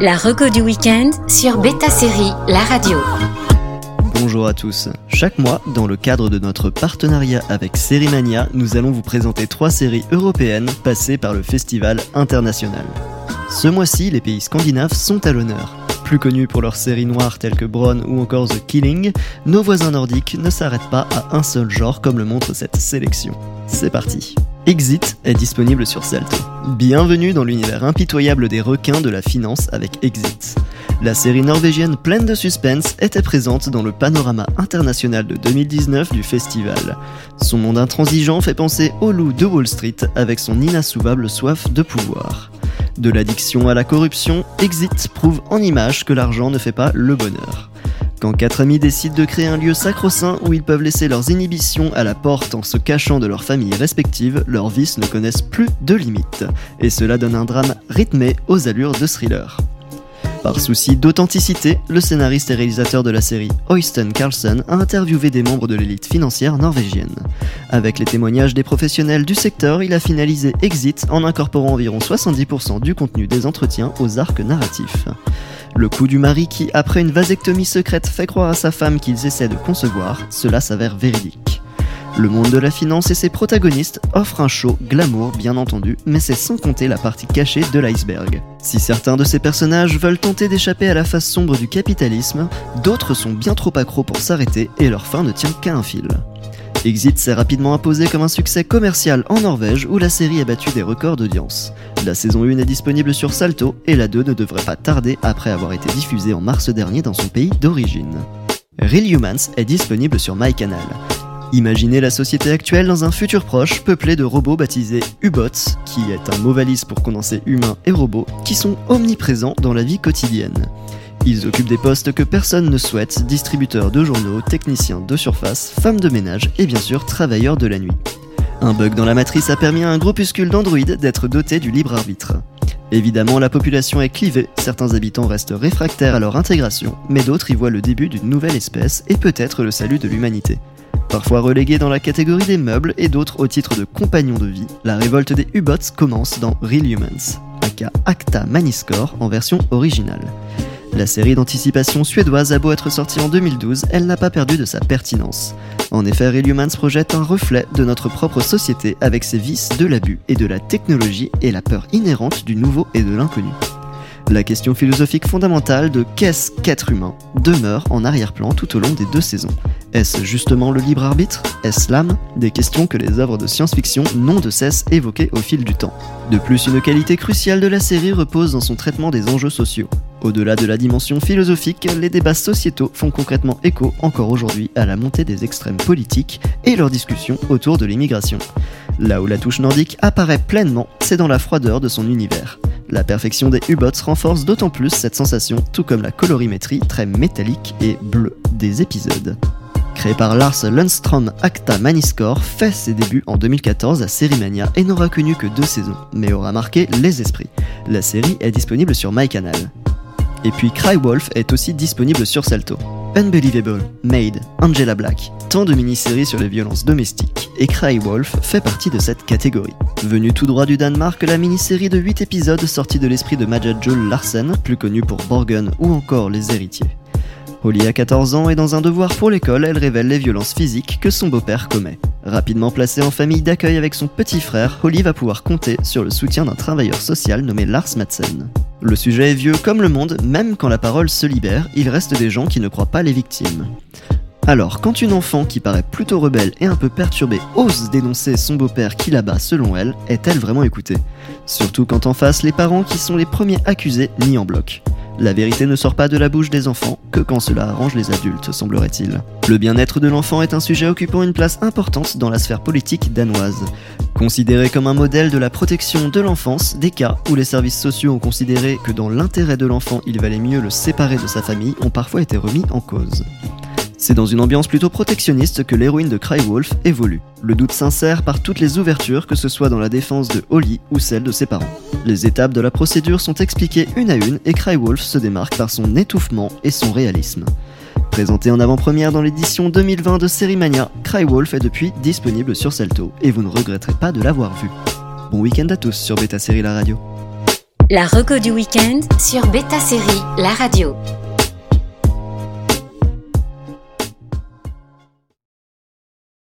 La reco du week-end sur Beta Série, la radio. Bonjour à tous. Chaque mois, dans le cadre de notre partenariat avec Sérimania, nous allons vous présenter trois séries européennes passées par le festival international. Ce mois-ci, les pays scandinaves sont à l'honneur. Plus connus pour leurs séries noires telles que Bron ou encore The Killing, nos voisins nordiques ne s'arrêtent pas à un seul genre comme le montre cette sélection. C'est parti. Exit est disponible sur Salto. Bienvenue dans l'univers impitoyable des requins de la finance avec Exit. La série norvégienne pleine de suspense était présente dans le panorama international de 2019 du festival. Son monde intransigeant fait penser au loup de Wall Street avec son inassouvable soif de pouvoir. De l'addiction à la corruption, Exit prouve en image que l'argent ne fait pas le bonheur. Quand quatre amis décident de créer un lieu sacro-saint où ils peuvent laisser leurs inhibitions à la porte en se cachant de leurs familles respectives, leurs vices ne connaissent plus de limites. Et cela donne un drame rythmé aux allures de thriller. Par souci d'authenticité, le scénariste et réalisateur de la série, Oysten Carlson, a interviewé des membres de l'élite financière norvégienne. Avec les témoignages des professionnels du secteur, il a finalisé Exit en incorporant environ 70% du contenu des entretiens aux arcs narratifs. Le coup du mari qui, après une vasectomie secrète, fait croire à sa femme qu'ils essaient de concevoir, cela s'avère véridique. Le monde de la finance et ses protagonistes offrent un show glamour, bien entendu, mais c'est sans compter la partie cachée de l'iceberg. Si certains de ces personnages veulent tenter d'échapper à la face sombre du capitalisme, d'autres sont bien trop accros pour s'arrêter et leur fin ne tient qu'à un fil. Exit s'est rapidement imposé comme un succès commercial en Norvège où la série a battu des records d'audience. La saison 1 est disponible sur Salto et la 2 ne devrait pas tarder après avoir été diffusée en mars dernier dans son pays d'origine. Real Humans est disponible sur MyCanal. Imaginez la société actuelle dans un futur proche peuplé de robots baptisés U-Bots, qui est un mot valise pour condenser humains et robots, qui sont omniprésents dans la vie quotidienne. Ils occupent des postes que personne ne souhaite, distributeurs de journaux, techniciens de surface, femmes de ménage et bien sûr travailleurs de la nuit. Un bug dans la matrice a permis à un groupuscule d'androïdes d'être doté du libre arbitre. Évidemment, la population est clivée, certains habitants restent réfractaires à leur intégration, mais d'autres y voient le début d'une nouvelle espèce et peut-être le salut de l'humanité. Parfois relégués dans la catégorie des meubles et d'autres au titre de compagnons de vie, la révolte des U-Bots commence dans Real Humans, aka Acta Maniscore en version originale. La série d'anticipation suédoise a beau être sortie en 2012, elle n'a pas perdu de sa pertinence. En effet, Real Humans projette un reflet de notre propre société avec ses vices de l'abus et de la technologie et la peur inhérente du nouveau et de l'inconnu. La question philosophique fondamentale de qu'est-ce qu'être humain demeure en arrière-plan tout au long des deux saisons. Est-ce justement le libre arbitre? Est-ce l'âme? Des questions que les œuvres de science-fiction n'ont de cesse évoquées au fil du temps. De plus, une qualité cruciale de la série repose dans son traitement des enjeux sociaux. Au-delà de la dimension philosophique, les débats sociétaux font concrètement écho encore aujourd'hui à la montée des extrêmes politiques et leurs discussions autour de l'immigration. Là où la touche nordique apparaît pleinement, c'est dans la froideur de son univers. La perfection des U-Bots renforce d'autant plus cette sensation, tout comme la colorimétrie très métallique et bleue des épisodes. Créé par Lars Lundstrom, Acta Maniscore fait ses débuts en 2014 à Sérimania et n'aura connu que deux saisons, mais aura marqué les esprits. La série est disponible sur MyCanal. Et puis Crywolf est aussi disponible sur Salto. Unbelievable, Made, Angela Black, tant de mini-séries sur les violences domestiques, et Crywolf fait partie de cette catégorie. Venue tout droit du Danemark, la mini-série de 8 épisodes sortie de l'esprit de Maja Joel Larsen, plus connue pour Borgen ou encore Les Héritiers. Holly a 14 ans et dans un devoir pour l'école, elle révèle les violences physiques que son beau-père commet. Rapidement placée en famille d'accueil avec son petit frère, Holly va pouvoir compter sur le soutien d'un travailleur social nommé Lars Madsen. Le sujet est vieux comme le monde, même quand la parole se libère, il reste des gens qui ne croient pas les victimes. Alors, quand une enfant qui paraît plutôt rebelle et un peu perturbée ose dénoncer son beau-père qui la selon elle, est-elle vraiment écoutée? Surtout quand en face les parents qui sont les premiers accusés nient en bloc. La vérité ne sort pas de la bouche des enfants que quand cela arrange les adultes, semblerait-il. Le bien-être de l'enfant est un sujet occupant une place importante dans la sphère politique danoise. Considéré comme un modèle de la protection de l'enfance, des cas où les services sociaux ont considéré que dans l'intérêt de l'enfant il valait mieux le séparer de sa famille ont parfois été remis en cause. C'est dans une ambiance plutôt protectionniste que l'héroïne de Crywolf évolue. Le doute sincère par toutes les ouvertures, que ce soit dans la défense de Holly ou celle de ses parents. Les étapes de la procédure sont expliquées une à une et Crywolf se démarque par son étouffement et son réalisme. Présenté en avant-première dans l'édition 2020 de Sérimania, Crywolf est depuis disponible sur Salto et vous ne regretterez pas de l'avoir vu. Bon week-end à tous sur Beta Série La Radio. La reco du week-end sur Beta Série, la radio.